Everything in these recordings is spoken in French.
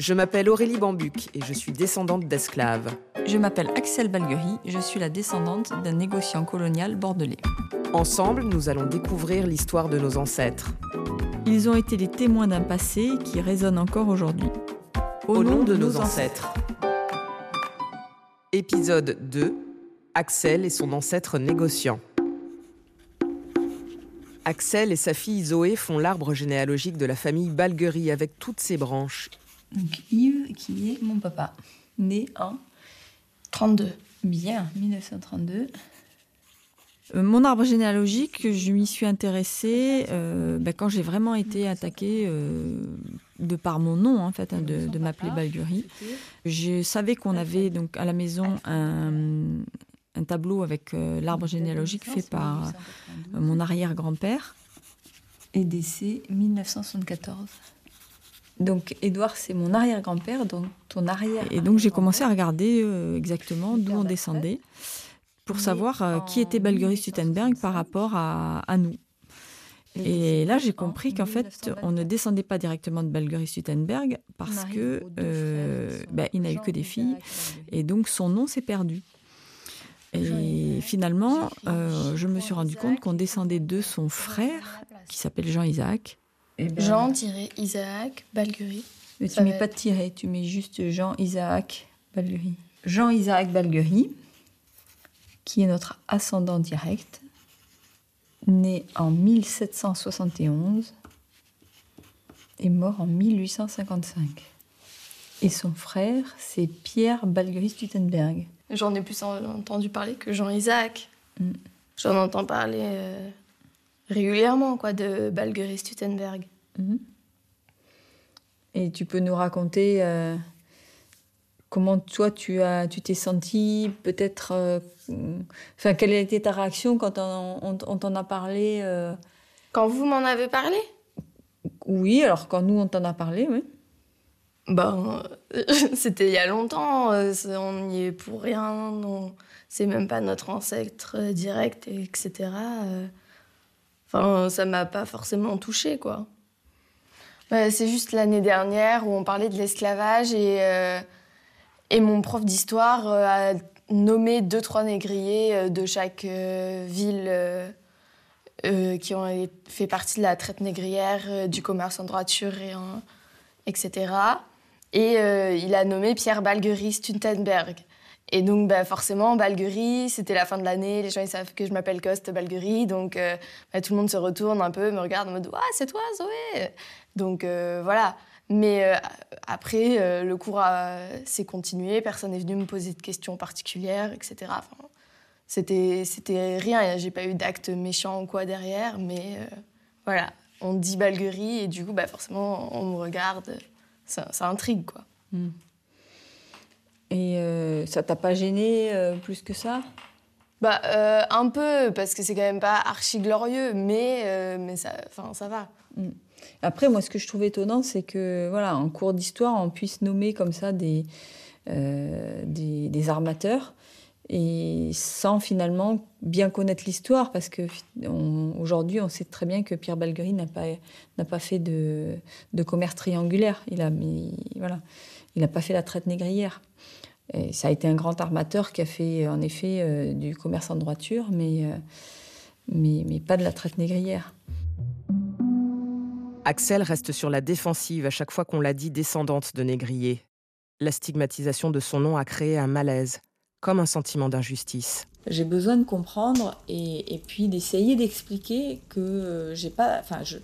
Je m'appelle Aurélie Bambuc et je suis descendante d'esclaves. Je m'appelle Axel Balguerie, je suis la descendante d'un négociant colonial bordelais. Ensemble, nous allons découvrir l'histoire de nos ancêtres. Ils ont été les témoins d'un passé qui résonne encore aujourd'hui. Au, nom, de, nos ancêtres. Épisode 2 Axel et son ancêtre négociant. Axel et sa fille Zoé font l'arbre généalogique de la famille Balguerie avec toutes ses branches. Donc Yves, qui est mon papa, né en 32. Bien, 1932. Euh, mon arbre généalogique, je m'y suis intéressée euh, ben, quand j'ai vraiment été attaquée euh, de par mon nom, en fait, hein, de, de m'appeler Balguerie. Je savais qu'on avait donc à la maison un, un tableau avec l'arbre généalogique fait par mon arrière-grand-père. Et décès 1974. Donc Édouard, c'est mon arrière-grand-père, donc ton arrière. Et donc j'ai commencé à regarder exactement d'où on descendait pour savoir euh, qui était Balguerie Stuttenberg par rapport à, nous. Et là, j'ai compris qu'en fait, on ne descendait pas directement de Balguerie Stuttenberg parce que euh, bah, il n'a eu que des filles, et donc son nom s'est perdu. Et finalement, euh, je me suis rendu compte qu'on descendait de son frère, qui s'appelle Jean-Isaac. Ben, Jean-Isaac Balguerie. Mais tu mets pas de tiret, tu mets juste Jean-Isaac Balguerie. Jean-Isaac Balguerie qui est notre ascendant direct, né en 1771 et mort en 1855. Et son frère, c'est Pierre Balguerie-Stuttenberg. J'en ai plus entendu parler que Jean-Isaac. Mm. J'en entends parler euh, régulièrement, quoi, de Balguerie-Stuttenberg. Mm. Et tu peux nous raconter euh, Comment toi tu as, tu t'es senti peut-être, euh, enfin quelle a été ta réaction quand on, t'en a parlé euh? Quand vous m'en avez parlé? Oui, alors quand nous on t'en a parlé, oui. Ben, c'était il y a longtemps. On n'y est pour rien. C'est même pas notre ancêtre direct, etc. Enfin, ça m'a pas forcément touché, quoi. c'est juste l'année dernière où on parlait de l'esclavage et et mon prof d'histoire euh, a nommé deux, trois négriers euh, de chaque euh, ville qui ont fait partie de la traite négrière, du commerce en droiture, et etc. Et il a nommé Pierre Balguerie Stuntenberg. Et donc, bah, forcément, Balguerie, c'était la fin de l'année, les gens ils savent que je m'appelle Coste Balguerie, donc bah, tout le monde se retourne un peu, me regarde en mode Ah, c'est toi, Zoé Donc voilà. Mais euh, après, euh, le cours s'est continué, personne n'est venu me poser de questions particulières, etc. C'était, c'était rien, j'ai pas eu d'acte méchant ou quoi derrière, mais euh, voilà, on dit balguerie et du coup, bah, forcément, on me regarde, ça, intrigue quoi. Hmm. Et ça t'a pas gêné plus que ça? Bah, un peu, parce que c'est quand même pas archi glorieux, mais, mais ça, ça va. Hmm. Après, moi, ce que je trouve étonnant, c'est que, voilà, en cours d'histoire, on puisse nommer comme ça des, euh, des, armateurs et sans finalement bien connaître l'histoire, parce que aujourd'hui, on sait très bien que Pierre Balguerie n'a pas, n'a pas fait de, de, commerce triangulaire. Il a, voilà, il n'a pas fait la traite négrière. Ça a été un grand armateur qui a fait en effet euh, du commerce en droiture, mais, euh, mais, mais pas de la traite négrière. Axel reste sur la défensive à chaque fois qu'on l'a dit descendante de négrier. La stigmatisation de son nom a créé un malaise, comme un sentiment d'injustice. J'ai besoin de comprendre et, puis d'essayer d'expliquer que euh, j'ai pas, enfin, je,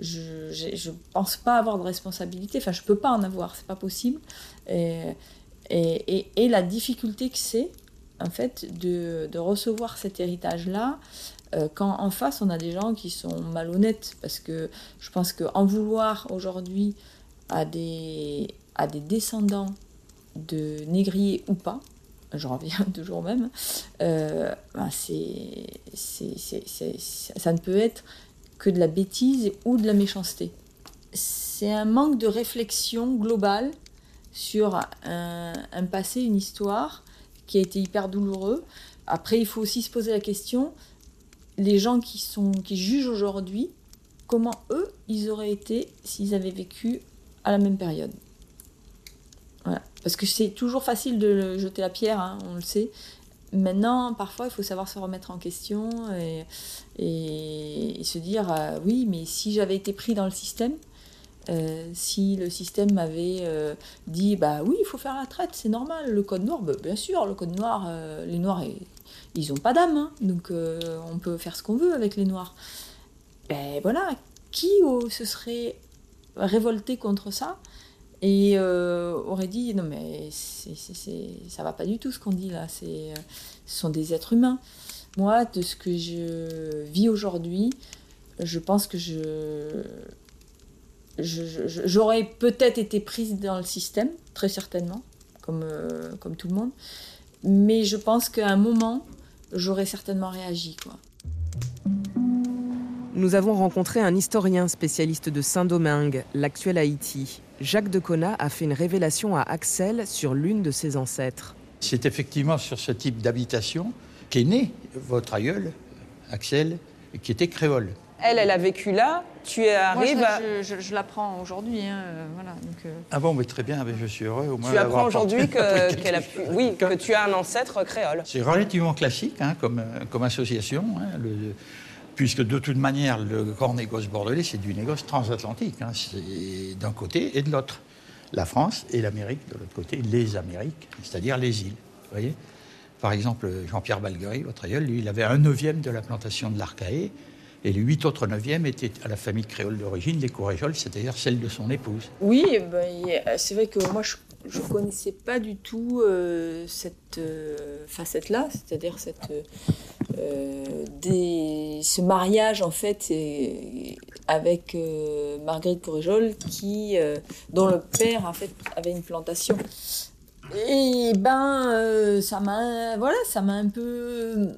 je, pense pas avoir de responsabilité, enfin, je peux pas en avoir, c'est pas possible. Et, et, la difficulté que c'est, en fait, de, de recevoir cet héritage-là, euh, quand en face on a des gens qui sont malhonnêtes, parce que je pense qu'en vouloir aujourd'hui à des, à des descendants de négriers ou pas, je reviens toujours même, euh, ben c'est, ça ne peut être que de la bêtise ou de la méchanceté. C'est un manque de réflexion globale sur un, un, passé, une histoire qui a été hyper douloureux. Après, il faut aussi se poser la question, les gens qui, sont, qui jugent aujourd'hui, comment eux, ils auraient été s'ils avaient vécu à la même période? Parce que c'est toujours facile de jeter la pierre, hein, on le sait. Maintenant, parfois, il faut savoir se remettre en question et, se dire euh, oui, mais si j'avais été pris dans le système, euh, si le système m'avait euh, dit bah oui, il faut faire la traite, c'est normal, le code noir, bah, bien sûr, le code noir, les noirs, ils n'ont pas d'âme, hein, donc on peut faire ce qu'on veut avec les noirs. Ben voilà, qui se serait révolté contre ça et euh, aurait dit non mais c'est, c'est, ça va pas du tout ce qu'on dit là, c'est, euh, ce sont des êtres humains. Moi, de ce que je vis aujourd'hui, je pense que je, j'aurais peut-être été prise dans le système, très certainement, comme, euh, comme tout le monde, mais je pense qu'à un moment, j'aurais certainement réagi. Quoi. Nous avons rencontré un historien spécialiste de Saint-Domingue, l'actuel Haïti. Jacques Decona a fait une révélation à Axel sur l'une de ses ancêtres. C'est effectivement sur ce type d'habitation qu'est né votre aïeul, Axel, qui était créole. Elle, elle a vécu là. Tu arrives Moi, je, je, l'apprends aujourd'hui. Hein, euh, voilà, euh. Ah bon, mais très bien, je suis heureux. Au moins tu apprends aujourd'hui que, qu'elle a pu... oui, que tu as un ancêtre créole. C'est relativement classique hein, comme, euh, comme association. Hein, le, puisque de toute manière, le grand négoce bordelais, c'est du négoce transatlantique. Hein. c'est d'un côté et de l'autre. La France et l'Amérique, de l'autre côté, les Amériques, c'est-à-dire les îles. voyez Par exemple, Jean-Pierre Balguerie, votre aïeul, lui, il avait un neuvième de la plantation de l'Arcaé, et les huit autres neuvièmes étaient à la famille créole d'origine, les Courréjols, c'est-à-dire celle de son épouse. Oui, ben, c'est vrai que moi, je je ne connaissais pas du tout euh, cette euh, facette-là, c'est-à-dire cette, euh, des, ce mariage en fait avec Marguerite Correjol, qui, dont le père en fait avait une plantation. Et ben, ça m'a, voilà, ça m'a un peu,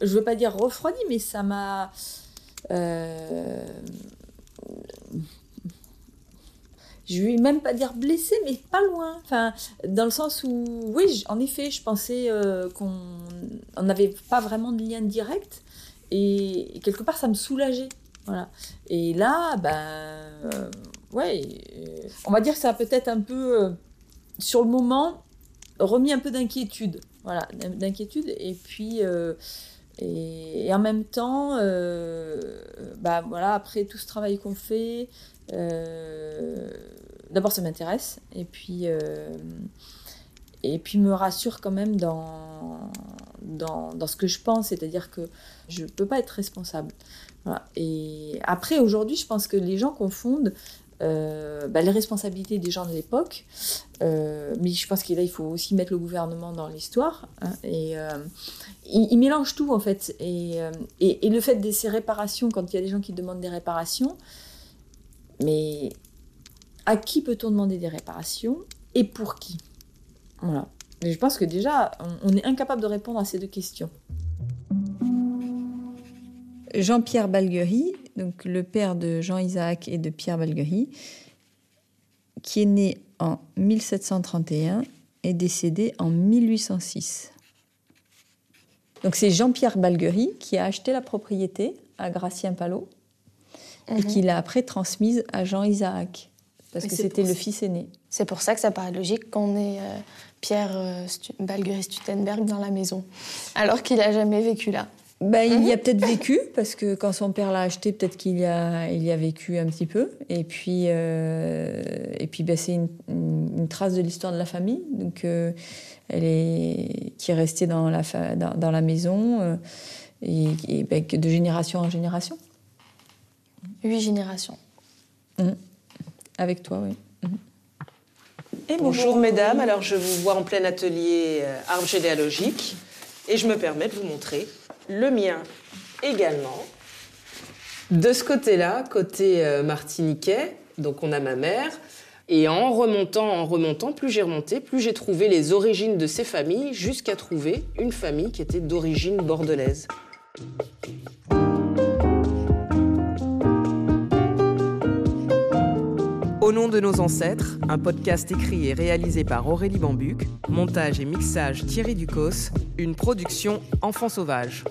je veux pas dire refroidi, mais ça m'a je vais même pas dire blessé, mais pas loin. Enfin, dans le sens où, oui, en effet, je pensais euh, qu'on n'avait pas vraiment de lien direct. Et, quelque part, ça me soulageait. Voilà. Et là, ben, euh, ouais, euh, on va dire que ça a peut-être un peu, sur le moment, remis un peu d'inquiétude. Voilà, d'inquiétude. Et puis. Et, en même temps, bah voilà, après tout ce travail qu'on fait, euh, d'abord, ça m'intéresse, et puis, euh, et puis me rassure quand même dans, dans, ce que je pense, c'est-à-dire que je ne peux pas être responsable. Et après, aujourd'hui, je pense que les gens confondent euh, bah, les responsabilités des gens de l'époque, mais je pense qu'il il faut aussi mettre le gouvernement dans l'histoire. Hein, et ils il mélangent tout en fait. Et, le fait de ces réparations, quand il y a des gens qui demandent des réparations, mais à qui peut-on demander des réparations et pour qui? Voilà. Je pense que déjà, on, est incapable de répondre à ces deux questions. Jean-Pierre Balguerie, donc le père de Jean-Isaac et de Pierre Balguerie, qui est né en 1731 et décédé en 1806. Donc c'est Jean-Pierre Balguerie qui a acheté la propriété à Gracien Palot et mhm. qu'il a après transmise à Jean Isaac, parce que c'était le fils aîné. C'est pour ça que ça paraît logique qu'on ait euh, Pierre euh, Balguerie-Stutenberg dans la maison, alors qu'il n'a jamais vécu là. Ben, Il y a mhm. peut-être vécu, parce que quand son père l'a acheté, peut-être qu'il y a, il y a vécu un petit peu. Et puis, euh, et puis ben, c'est une, trace de l'histoire de la famille, donc, elle est, qui est restée dans la, dans, dans la maison, et, et ben, de génération en génération. Huit générations. Mmh. Avec toi, oui. Mmh. Et bonjour mesdames, alors je vous vois en plein atelier euh, arbre généalogique et je me permets de vous montrer le mien également. De ce côté-là, côté euh, martiniquais, donc on a ma mère, et en remontant, en remontant, plus j'ai remonté, plus j'ai trouvé les origines de ces familles, jusqu'à trouver une famille qui était d'origine bordelaise. Au nom de nos ancêtres, un podcast écrit et réalisé par Aurélie Bambuc, montage et mixage Thierry Ducos, une production Enfants sauvages.